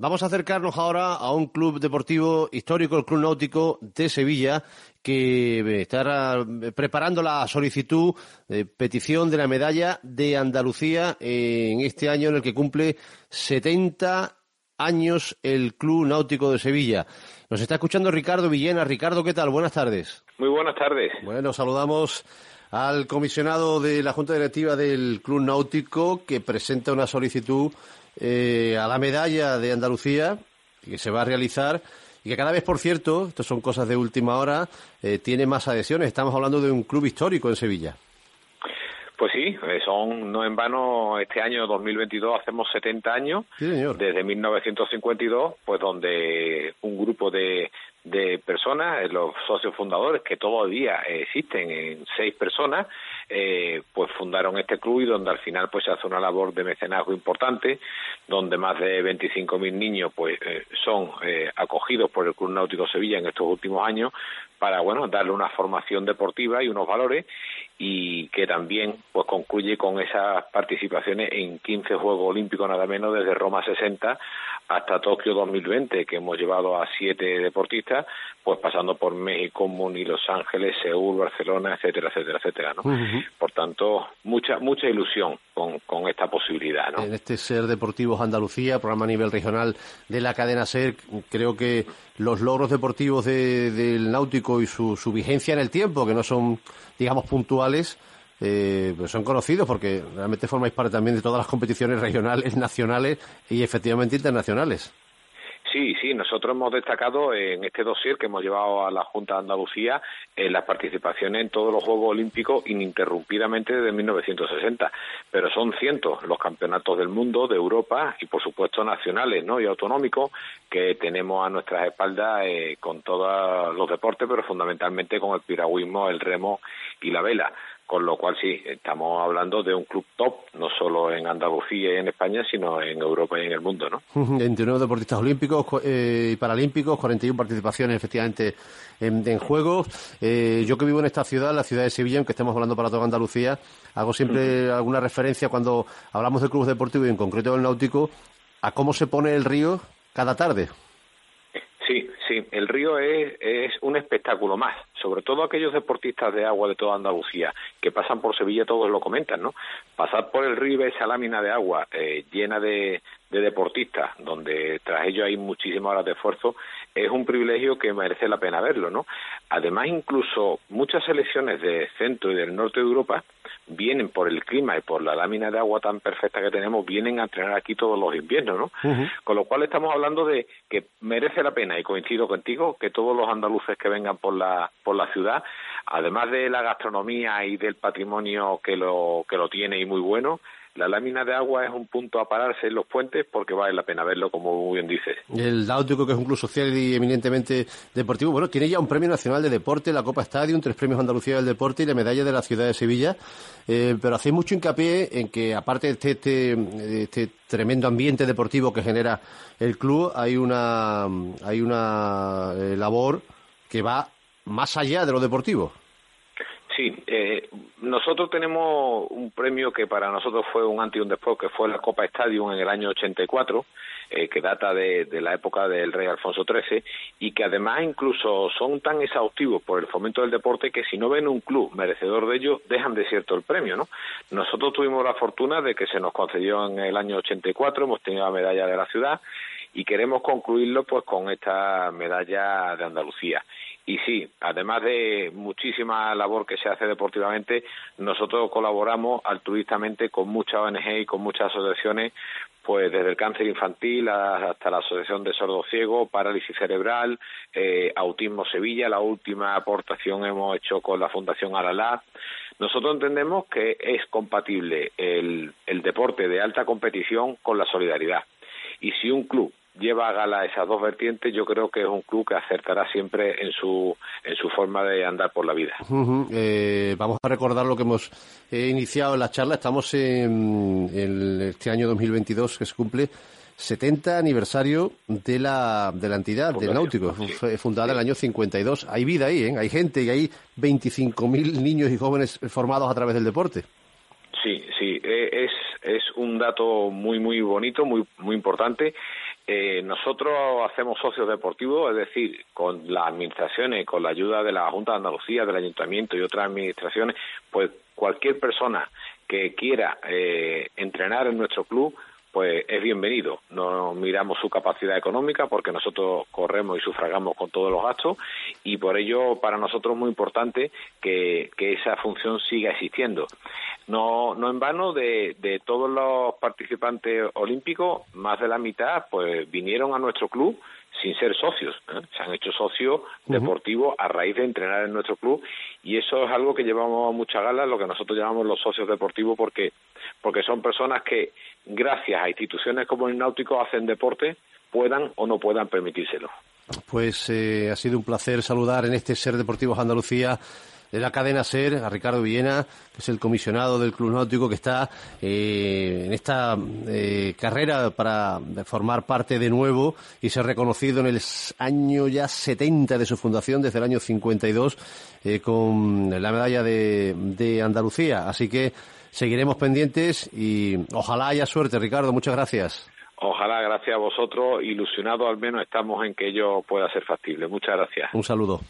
Vamos a acercarnos ahora a un club deportivo histórico, el Club Náutico de Sevilla, que eh, está eh, preparando la solicitud de petición de la medalla de Andalucía en este año en el que cumple 70 años el Club Náutico de Sevilla. Nos está escuchando Ricardo Villena. Ricardo, ¿qué tal? Buenas tardes. Muy buenas tardes. Bueno, saludamos al comisionado de la Junta Directiva del Club Náutico que presenta una solicitud eh, a la medalla de Andalucía que se va a realizar y que cada vez, por cierto, esto son cosas de última hora, eh, tiene más adhesiones. Estamos hablando de un club histórico en Sevilla. Pues sí, eh, son no en vano este año 2022 hacemos 70 años desde 1952, pues donde un grupo de, de personas, los socios fundadores que todavía existen en seis personas, eh, pues fundaron este club y donde al final pues se hace una labor de mecenazgo importante, donde más de 25.000 niños pues eh, son eh, acogidos por el Club Náutico Sevilla en estos últimos años para bueno darle una formación deportiva y unos valores y que también pues concluye con esas participaciones en 15 Juegos Olímpicos nada menos desde Roma 60 hasta Tokio 2020 que hemos llevado a siete deportistas pues pasando por México, Muni, Los Ángeles, Seúl, Barcelona, etcétera, etcétera, etcétera, ¿no? Por tanto, mucha mucha ilusión con, con esta posibilidad. En este Ser Deportivos Andalucía, programa a nivel regional de la cadena Ser, creo que los logros deportivos del náutico y su, su vigencia en el tiempo, que no son, digamos, puntuales, eh, pues son conocidos porque realmente formáis parte también de todas las competiciones regionales, nacionales y efectivamente internacionales. Sí, sí, nosotros hemos destacado en este dossier que hemos llevado a la Junta de Andalucía en las participaciones en todos los Juegos Olímpicos ininterrumpidamente desde 1960, pero son cientos los campeonatos del mundo, de Europa y por supuesto nacionales ¿no? y autonómicos que tenemos a nuestras espaldas eh, con todos los deportes, pero fundamentalmente con el piragüismo, el remo y la vela con lo cual sí, estamos hablando de un club top, no solo en Andalucía y en España, sino en Europa y en el mundo, ¿no? 29 deportistas olímpicos eh, y paralímpicos, 41 participaciones efectivamente en, juegos. Eh, yo que vivo en esta ciudad, la ciudad de Sevilla, aunque estemos hablando para toda Andalucía, hago siempre alguna referencia cuando hablamos de clubes deportivos y en concreto del náutico, a cómo se pone el río cada tarde. Sí, sí, el río es, es un espectáculo más, sobre todo aquellos deportistas de agua de toda Andalucía que pasan por Sevilla, todos lo comentan, ¿no? Pasar por el río esa lámina de agua eh, llena de, de deportistas, donde tras ello hay muchísimas horas de esfuerzo, es un privilegio que merece la pena verlo, ¿no? Además, incluso muchas selecciones de centro y del norte de Europa vienen por el clima y por la lámina de agua tan perfecta que tenemos, vienen a entrenar aquí todos los inviernos, ¿no? Con lo cual estamos hablando de que merece la pena, y coincido contigo, que todos los andaluces que vengan por la, por la ciudad, además de la gastronomía y del patrimonio que lo, que lo tiene y muy bueno, la lámina de agua es un punto a pararse en los puentes porque vale la pena verlo, como muy bien dices. El Náutico, que es un club social y eminentemente deportivo, bueno, tiene ya un premio nacional de deporte, la Copa Stadium, tres premios Andalucía del deporte y la medalla de la ciudad de Sevilla. Eh, pero hacéis mucho hincapié en que, aparte de este, este, este, tremendo ambiente deportivo que genera el club, hay una, hay una eh, labor que va más allá de lo deportivo. Sí, eh, nosotros tenemos un premio que para nosotros fue un antes y un después, que fue la Copa Stadium en el año 84, eh, que data de, de, la época del rey Alfonso XIII, y que además incluso son tan exhaustivos por el fomento del deporte que si no ven un club merecedor de ello, dejan de cierto el premio, ¿no? Nosotros tuvimos la fortuna de que se nos concedió en el año 84, hemos tenido la medalla de la ciudad, y queremos concluirlo pues con esta medalla de Andalucía. Y sí, además de muchísima labor que se hace deportivamente, nosotros colaboramos altruistamente con muchas ONG y con muchas asociaciones, pues desde el cáncer infantil hasta la Asociación de Sordos Ciegos, Parálisis Cerebral, eh, Autismo Sevilla, la última aportación hemos hecho con la Fundación Alalá. Nosotros entendemos que es compatible el, el deporte de alta competición con la solidaridad. Y si un club lleva a gala esas dos vertientes, yo creo que es un club que acertará siempre en su, en su forma de andar por la vida. eh, vamos a recordar lo que hemos eh, iniciado en la charla. Estamos en, en, este año 2022 que se cumple 70 aniversario de la, de la entidad, del Náutico, fundada en el año 52. Hay vida ahí, ¿eh? hay gente y hay 25.000 niños y jóvenes formados a través del deporte. Sí, sí, es, es un dato muy, muy bonito, muy, muy importante eh, nosotros hacemos socios deportivos, es decir, con las administraciones, con la ayuda de la Junta de Andalucía, del Ayuntamiento y otras administraciones, pues cualquier persona que quiera eh, entrenar en nuestro club pues es bienvenido. No miramos su capacidad económica porque nosotros corremos y sufragamos con todos los gastos y por ello para nosotros es muy importante que, esa función siga existiendo. No, no en vano de, de todos los participantes olímpicos, más de la mitad pues vinieron a nuestro club sin ser socios. ¿eh? Se han hecho socios deportivos a raíz de entrenar en nuestro club y eso es algo que llevamos a mucha gala, lo que nosotros llamamos los socios deportivos, porque, porque son personas que, gracias a instituciones como el Náutico, hacen deporte, puedan o no puedan permitírselo. Pues eh, ha sido un placer saludar en este Ser Deportivos Andalucía de la cadena SER, a Ricardo Villena, que es el comisionado del Club Náutico que está eh, en esta eh, carrera para formar parte de nuevo y ser reconocido en el año ya 70 de su fundación, desde el año 52, eh, con la medalla de, de Andalucía. Así que seguiremos pendientes y ojalá haya suerte, Ricardo. Muchas gracias. Ojalá, gracias a vosotros, ilusionados al menos estamos en que ello pueda ser factible. Muchas gracias. Un saludo.